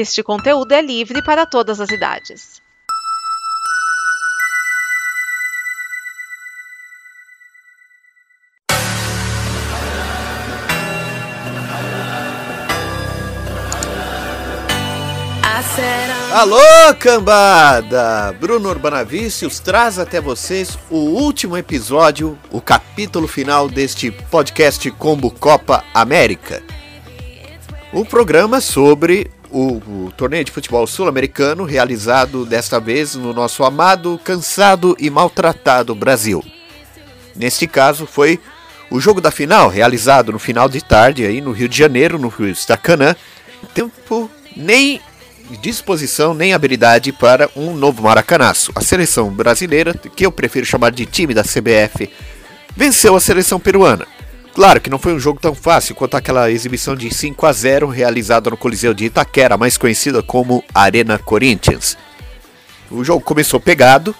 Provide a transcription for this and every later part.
Este conteúdo é livre para todas as idades. Alô, cambada! Bruno Urbanavicius traz até vocês o último episódio, o capítulo final deste podcast Combo Copa América. O programa sobre o, o torneio de futebol sul-americano realizado desta vez no nosso amado, cansado e maltratado Brasil. Neste caso foi o jogo da final, realizado no final de tarde aí no Rio de Janeiro, no Rio Estacanã. Tempo nem disposição nem habilidade para um novo maracanaço. A seleção brasileira, que eu prefiro chamar de time da CBF, venceu a seleção peruana. Claro que não foi um jogo tão fácil quanto aquela exibição de 5 a 0 realizada no Coliseu de Itaquera, mais conhecida como Arena Corinthians. O jogo começou pegado.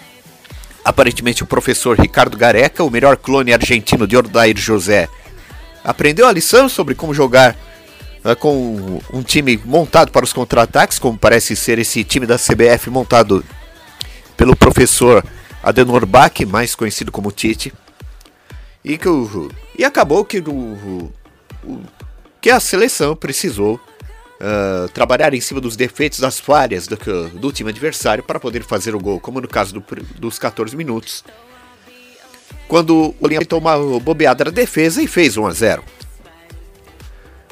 Aparentemente o professor Ricardo Gareca, o melhor clone argentino de Ordair José, aprendeu a lição sobre como jogar uh, com um time montado para os contra-ataques, como parece ser esse time da CBF montado pelo professor Adenor Bach, mais conhecido como Tite. E, que o, e acabou que, o, o, que a seleção precisou uh, trabalhar em cima dos defeitos, das falhas do, do time adversário para poder fazer o gol, como no caso do, dos 14 minutos. Quando o Linha tomou uma bobeada na defesa e fez 1 a 0.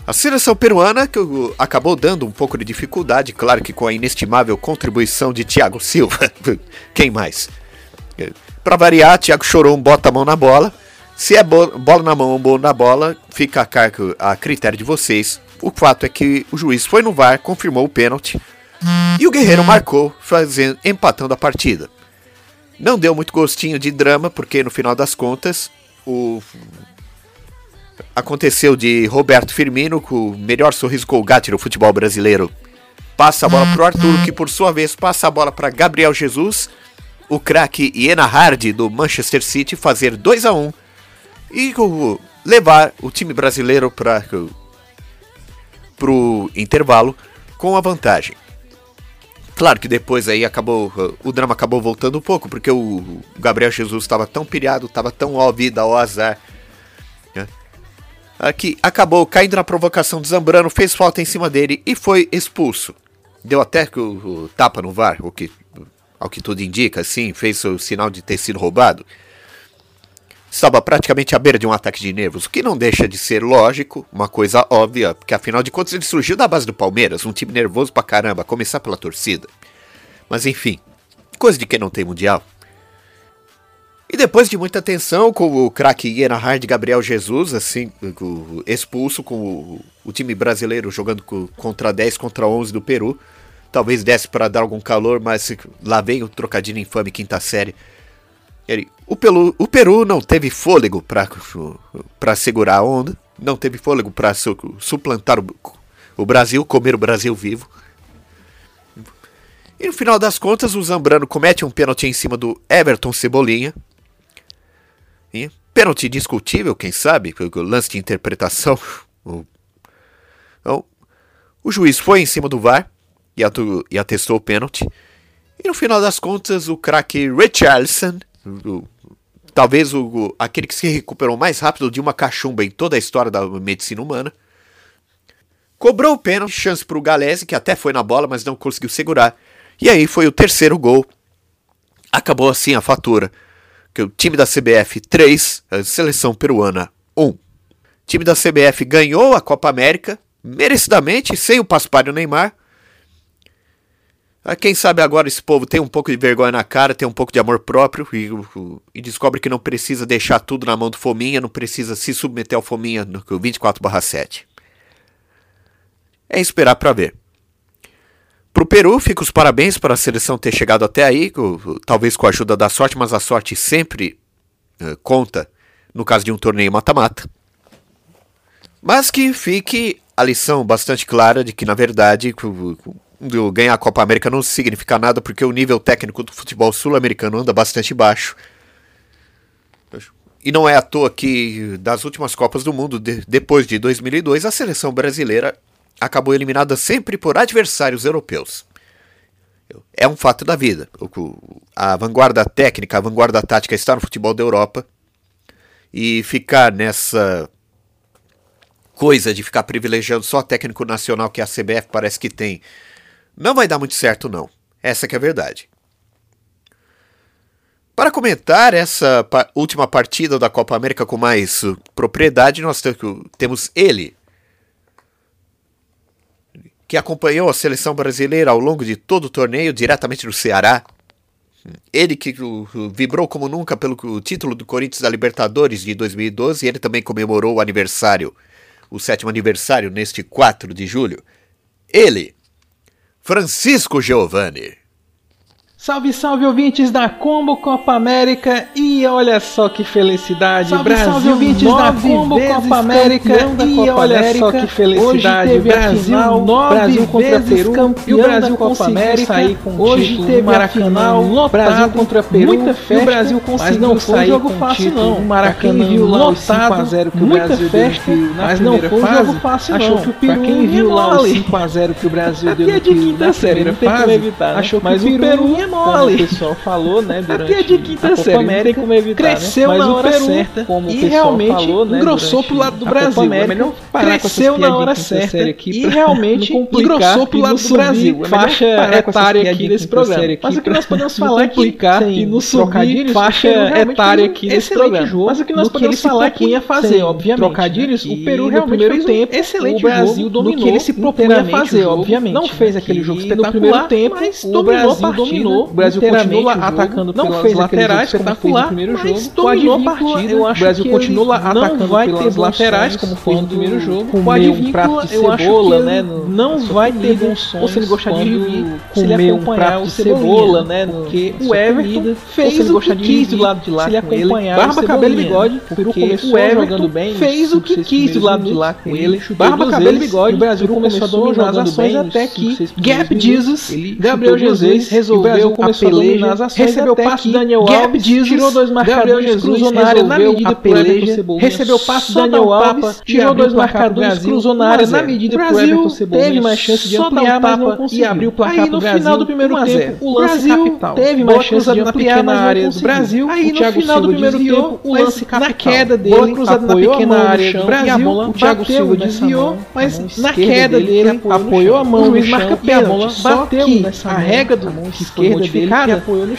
A seleção peruana que acabou dando um pouco de dificuldade, claro que com a inestimável contribuição de Thiago Silva. Quem mais? Para variar, Thiago chorou um bota mão na bola se é bola na mão ou bola na bola, fica a, cargo, a critério de vocês. O fato é que o juiz foi no VAR, confirmou o pênalti e o Guerreiro marcou, fazendo, empatando a partida. Não deu muito gostinho de drama, porque no final das contas o aconteceu de Roberto Firmino, com o melhor sorriso colgate no futebol brasileiro, passa a bola para o Arthur, que por sua vez passa a bola para Gabriel Jesus, o craque Iena Hardy do Manchester City fazer 2 a 1 e levar o time brasileiro para o intervalo com a vantagem. Claro que depois aí acabou, o drama acabou voltando um pouco, porque o Gabriel Jesus estava tão pilhado, estava tão ó vida, ó azar, né? que acabou caindo na provocação de Zambrano, fez falta em cima dele e foi expulso. Deu até o, o tapa no VAR, o que, ao que tudo indica, assim, fez o sinal de ter sido roubado estava praticamente à beira de um ataque de nervos, o que não deixa de ser lógico, uma coisa óbvia, porque afinal de contas ele surgiu da base do Palmeiras, um time nervoso pra caramba, a começar pela torcida. Mas enfim, coisa de quem não tem mundial. E depois de muita tensão com o craque Hard Gabriel Jesus, assim, expulso com o, o time brasileiro jogando contra 10 contra 11 do Peru, talvez desse para dar algum calor, mas lá vem o trocadilho infame quinta série ele, o, Peru, o Peru não teve fôlego para segurar a onda, não teve fôlego para su, suplantar o, o Brasil, comer o Brasil vivo. E no final das contas, o Zambrano comete um pênalti em cima do Everton Cebolinha. E, pênalti discutível, quem sabe, o lance de interpretação. O, então, o juiz foi em cima do VAR e, atu, e atestou o pênalti. E no final das contas, o craque Richarlison talvez o, aquele que se recuperou mais rápido de uma cachumba em toda a história da medicina humana. Cobrou o pênalti, chance para o Galese, que até foi na bola, mas não conseguiu segurar. E aí foi o terceiro gol. Acabou assim a fatura. Que o time da CBF 3, a seleção peruana 1. O time da CBF ganhou a Copa América, merecidamente, sem o Paspalho Neymar. Ah, quem sabe agora esse povo tem um pouco de vergonha na cara, tem um pouco de amor próprio e, e descobre que não precisa deixar tudo na mão do Fominha, não precisa se submeter ao Fominha no 24/7. É esperar para ver. Para o Peru, fica os parabéns para a seleção ter chegado até aí, talvez com a ajuda da sorte, mas a sorte sempre uh, conta no caso de um torneio mata-mata. Mas que fique a lição bastante clara de que, na verdade, ganhar a Copa América não significa nada porque o nível técnico do futebol sul-americano anda bastante baixo. E não é à toa que das últimas Copas do Mundo, de, depois de 2002, a seleção brasileira acabou eliminada sempre por adversários europeus. É um fato da vida. A vanguarda técnica, a vanguarda tática está no futebol da Europa. E ficar nessa coisa de ficar privilegiando só técnico nacional que a CBF parece que tem, não vai dar muito certo não. Essa que é a verdade. Para comentar essa pa última partida da Copa América com mais propriedade, nós temos ele, que acompanhou a seleção brasileira ao longo de todo o torneio, diretamente do Ceará. Ele que vibrou como nunca pelo título do Corinthians da Libertadores de 2012, ele também comemorou o aniversário, o sétimo aniversário, neste 4 de julho. Ele, Francisco Giovanni. Salve, salve ouvintes da Combo Copa América e olha só que felicidade, salve, Brasil salve ouvintes da Combo Copa América e olha América. só que felicidade, hoje Brasil, final, nove Brasil contra Peru e o Brasil conseguiu América. sair com hoje título teve Maracanã lotado, Brasil contra Peru, muita festa, e o Brasil conseguiu mas não foi sair jogo fácil não. Maracanã viu lá lotado, 5 a 0 que o Brasil festa, deu mas não foi fase, jogo fácil não. Achou que o Peru quem viu lá o 5 a 0 que o Brasil deu na primeira fase, achou que o Peru ia mole pessoal falou, né, durante Até de quinta a Copa série, América, como evitar, cresceu né? na hora Peru, certa, como e realmente falou, né, engrossou pro lado do Brasil. América, é melhor cresceu na hora certa e realmente engrossou pro lado do Brasil. É faixa etária aqui nesse programa. Mas o que nós podemos falar aqui e no subir faixa etária aqui nesse programa. Mas o que nós podemos falar aqui é fazer, obviamente, trocadilhos, o Peru realmente fez tempo, excelente o Brasil dominou que ele se propunha fazer, obviamente. Não fez aquele jogo espetacular, no primeiro tempo, mas o Brasil dominou, o Brasil continua atacando não pelas fez laterais como fez no primeiro jogo, dominou a partida. Eu acho o Brasil que continua atacando vai pelas ter laterais como fez no primeiro jogo. Comer um prato de cebola, né? não vai ter bons sons. Ou se ele gostar de rir, se ele um prato de cebola, né? Porque o Everton fez o que quis do lado de lá se ele acompanhar Barba, cabelo e bigode. Porque o Everton fez o que quis do lado de lá com ele. Barba, cabelo e bigode. O Brasil começou a dominar as ações até que Gap Jesus, Gabriel Jesus resolveu a dominar as ações recebeu o passe Daniel Gap Jesus, tirou dois marcadores, cruzou na área na medida peleja, recebeu passe Daniel Alves, tirou dois marcadores, cruzou na área na medida pro Everton Cebolinha, teve mais chance de ampliar, mas não conseguiu. E abriu o placar Aí no final do primeiro tempo, o lance capital. Teve mais chance de ampliar na área do Brasil. Aí no final do primeiro tempo, o lance capital. Na queda dele, bola cruzada na pequena área do Brasil, o Thiago Silva desviou, mas na queda dele apoiou a mão, o juiz marca pênalti. Só que a regra do esquerda dele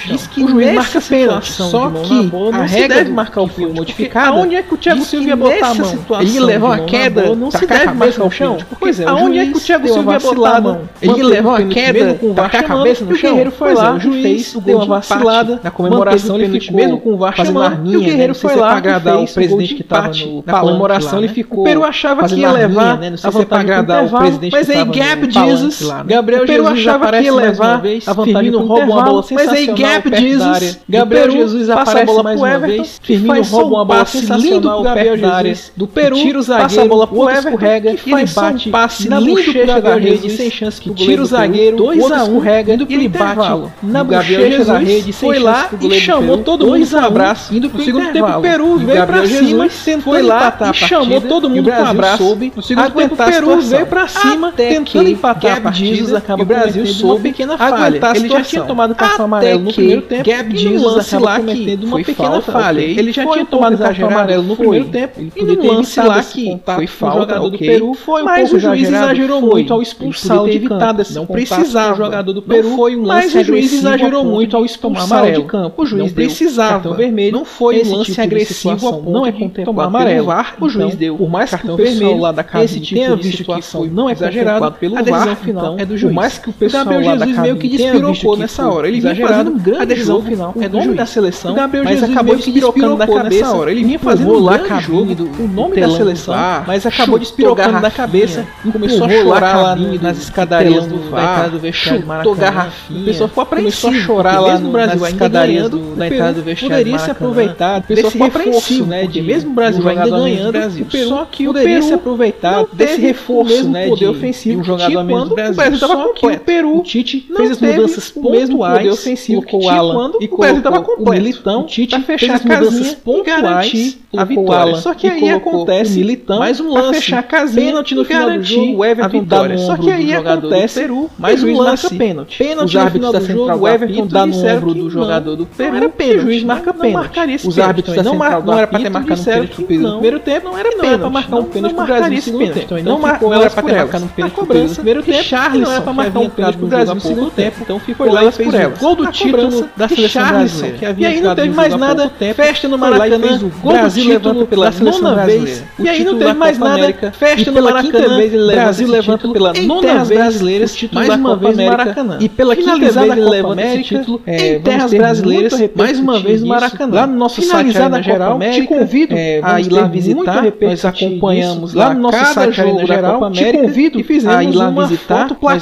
diz que o juiz marca pênalti. Só que a regra deve marcar o pênalti modificada. Aonde é que o Thiago Silva ia botar a mão? Ele levou a queda, não se deve marcar o chão. Pois é, aonde é que o Thiago Silva ia botar a mão? Ele levou a queda, VAR a cabeça no chão. O Guerreiro foi lá, o juiz deu uma vacilada na comemoração ele ficou mesmo com o VAR chamando, e o Guerreiro foi lá agradar o presidente que estava na comemoração ele ficou. O Peru achava que ia levar a vantagem agradar o presidente mas aí Gap Jesus, Gabriel Jesus achava que ia levar a vantagem rouba uma bola mas aí Gap Jesus, Gabriel Jesus passa a bola mais uma vez, Firmino rouba uma bola sensacional perto da área do Peru, tira o zagueiro, passa a bola pro Everton, escorrega e ele bate passe na bochecha da rede sem chance que tira o zagueiro, 2 a 1 escorrega e ele bate na bochecha da rede foi lá e chamou todo mundo para abraço indo pro segundo tempo. O Peru veio para cima foi lá e chamou todo mundo para abraço. no segundo tempo o Peru veio para cima tentando empatar a partida e o Brasil soube pequena falha ele já tinha tomado cartão amarelo no primeiro tempo Gab Jesus acaba cometendo uma pequena falha. ele já tinha tomado cartão amarelo no primeiro tempo e no lance lá que foi falta jogador do Peru foi mas o juiz exagerou muito ao expulsá-lo de campo. não precisava. o jogador do Peru foi um lance mas o juiz exagerou muito ao expulsá-lo de campo. O juiz precisava. vermelho. Não foi um lance tipo agressivo não é contemplado amarelo. VAR o juiz deu por mais cartão que o pessoal vermelho lá da casa esse tipo tenha visto que foi não é exagerado pelo a decisão final é do juiz por mais que o pessoal lá da Jesus meio que despirocou nessa hora ele vinha fazendo um grande a decisão final é do juiz. da seleção Gabriel mas Jesus acabou despirocando da cabeça. hora ele vinha fazendo lá um jogo o nome da seleção mas acabou despirocando da cabeça começou a chorar lá nas escadarias do VAR do vestiário chutou garrafinha. o pessoal ficou começou a chorar lá no Brasil nas escadarias na entrada do vestiário poderia se aproveitar desse reforço né de mesmo o Brasil ainda ganhando o Peru só que poderia se aproveitar desse reforço né, poder de, ofensivo de um jogador quando do Brasil. estava completo. O Peru fez as mudanças mesmo pontuais, ofensivo o Alan e o Brasil estava completo. O Militão, o Tite fechar as mudanças pontuais a vitória. Só que aí acontece Militão, mais um lance, fechar a casinha, pênalti no final do jogo, o Everton dá no Só que aí acontece Peru, mais um lance, pênalti. Pênalti no final do jogo, o Everton dá no ombro do jogador do Peru, era pênalti. O juiz marca pênalti. Os árbitros era para ter marcado um pênalti no primeiro tempo, não era pênalti. Não marcar um pênalti pro Brasil no segundo tempo. Não era para ter marcado um pênalti pro Brasil no primeiro tempo. Charles não era para marcar um pênalti pro Brasil no segundo tempo. Então ficou lá e fez o gol do título da seleção brasileira. E aí não teve mais nada, festa no Maracanã, gol do título pela nona vez. E aí não teve mais nada, festa no Maracanã, Brasil levanta pela nona vez brasileiras, mais uma vez no Maracanã. E pela quinta vez ele levanta esse título. Em terras brasileiras, mais uma vez no Maracanã. Lá no nosso site na geral, te convido a ir lá visitar, nós acompanhamos lá no nosso site na geral, te convido e fizemos lá visitar, a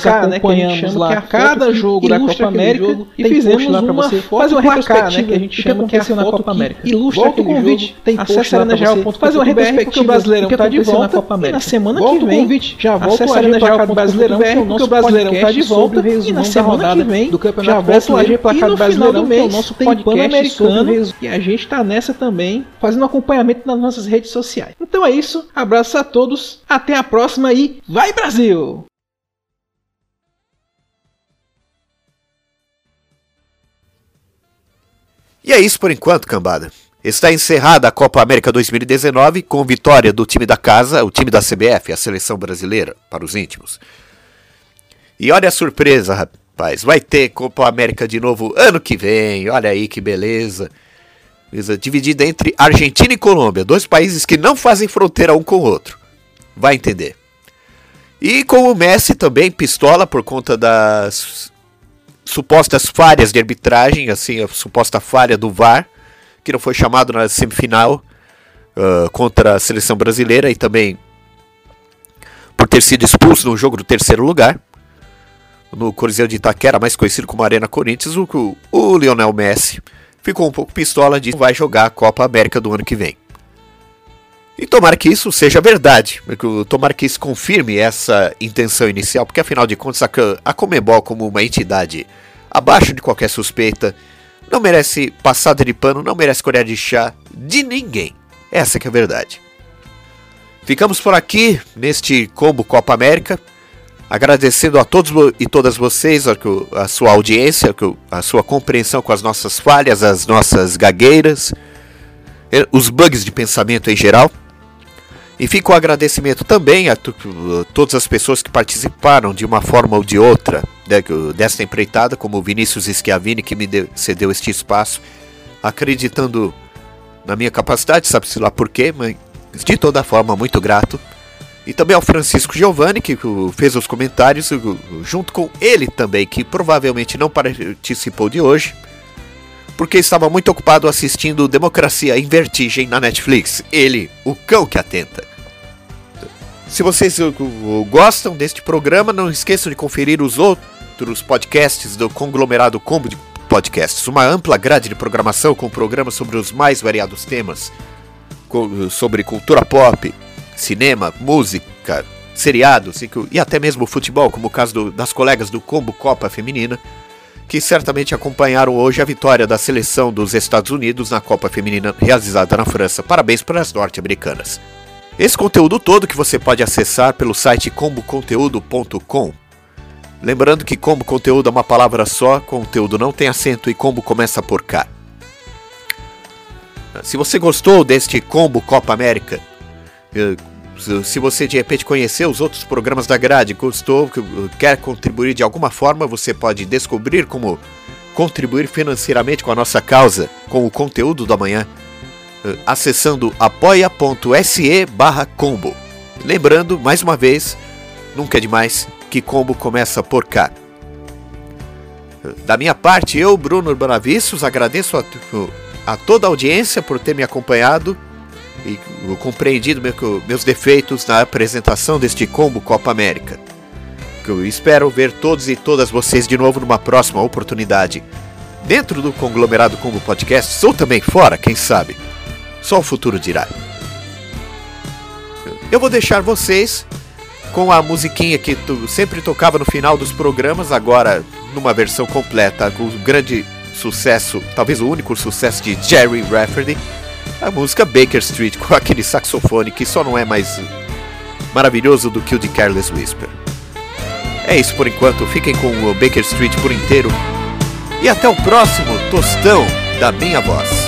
gente chama que a cada jogo da Copa América e fizemos lá para você fazer uma retrospectiva que a gente chama que é a Copa América. Ilustra o convite, tem post lá na geral fazer uma retrospectiva o Brasileirão tá de volta na Copa América. Na semana volta que vem, convite, já volto a agenda já do Brasileirão, porque o Brasileirão tá de volta e na semana que vem do Campeonato Brasileiro e placar do Brasileirão, que é o nosso podcast americano e a gente tá nessa também, fazendo acompanhamento nas nossas redes sociais. Então é isso, abraço a todos, até a próxima e vai Brasil! E é isso por enquanto, cambada. Está encerrada a Copa América 2019 com vitória do time da casa, o time da CBF, a seleção brasileira, para os íntimos. E olha a surpresa, rapaz. Vai ter Copa América de novo ano que vem. Olha aí que beleza. Dividida entre Argentina e Colômbia, dois países que não fazem fronteira um com o outro. Vai entender. E com o Messi também pistola por conta das supostas falhas de arbitragem, assim, a suposta falha do VAR que não foi chamado na semifinal uh, contra a seleção brasileira e também por ter sido expulso no jogo do terceiro lugar no Coliseu de Itaquera, mais conhecido como Arena Corinthians, o, o Lionel Messi ficou um pouco pistola de vai jogar a Copa América do ano que vem. E tomara que isso seja verdade, tomara que isso confirme essa intenção inicial, porque afinal de contas a Comebol como uma entidade abaixo de qualquer suspeita não merece passada de pano, não merece colher de chá de ninguém. Essa que é a verdade. Ficamos por aqui neste combo Copa América, agradecendo a todos e todas vocês a sua audiência, a sua compreensão com as nossas falhas, as nossas gagueiras, eh, os bugs de pensamento em geral. E fica o agradecimento também a todas as pessoas que participaram de uma forma ou de outra desta empreitada, como o Vinícius Schiavini, que me deu, cedeu este espaço, acreditando na minha capacidade, sabe-se lá porquê, mas de toda forma muito grato. E também ao Francisco Giovanni, que fez os comentários, junto com ele também, que provavelmente não participou de hoje, porque estava muito ocupado assistindo Democracia em Vertigem na Netflix. Ele, o cão que atenta. Se vocês gostam deste programa, não esqueçam de conferir os outros podcasts do conglomerado Combo de Podcasts. Uma ampla grade de programação com programas sobre os mais variados temas, sobre cultura pop, cinema, música, seriados e até mesmo futebol, como o caso do, das colegas do Combo Copa Feminina que certamente acompanharam hoje a vitória da seleção dos Estados Unidos na Copa Feminina realizada na França. Parabéns para as norte-americanas. Esse conteúdo todo que você pode acessar pelo site comboconteúdo.com. Lembrando que combo conteúdo é uma palavra só, conteúdo não tem acento e combo começa por K. Se você gostou deste combo Copa América, eh, se você de repente conheceu os outros programas da grade, gostou, quer contribuir de alguma forma, você pode descobrir como contribuir financeiramente com a nossa causa, com o conteúdo da manhã, eh, acessando apoia.se combo. Lembrando, mais uma vez, nunca é demais, que combo começa por cá. Da minha parte, eu, Bruno Urbanavícios, agradeço a, a toda a audiência por ter me acompanhado e compreendido meu, meus defeitos na apresentação deste combo Copa América. Eu espero ver todos e todas vocês de novo numa próxima oportunidade. Dentro do conglomerado Combo Podcast, ou também fora, quem sabe. Só o futuro dirá. Eu vou deixar vocês com a musiquinha que tu sempre tocava no final dos programas, agora numa versão completa, com o grande sucesso, talvez o único sucesso de Jerry Rafferty, a música Baker Street com aquele saxofone que só não é mais maravilhoso do que o de Careless Whisper. É isso por enquanto, fiquem com o Baker Street por inteiro e até o próximo tostão da minha voz.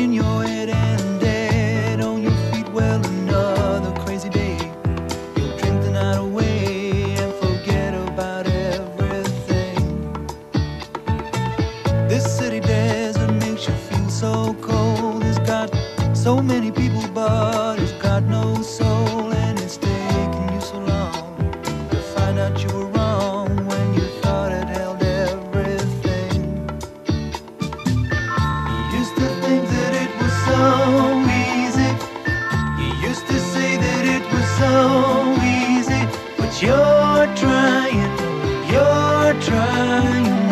in your head. You're trying, you're trying.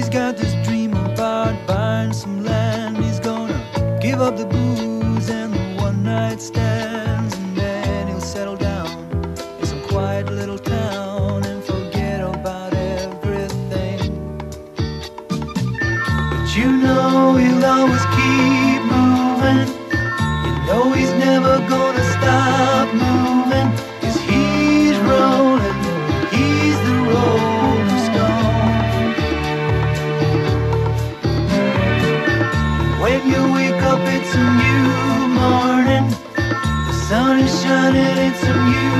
He's got this dream about buying some land. He's gonna give up the booze and the one night stand. turn it into music.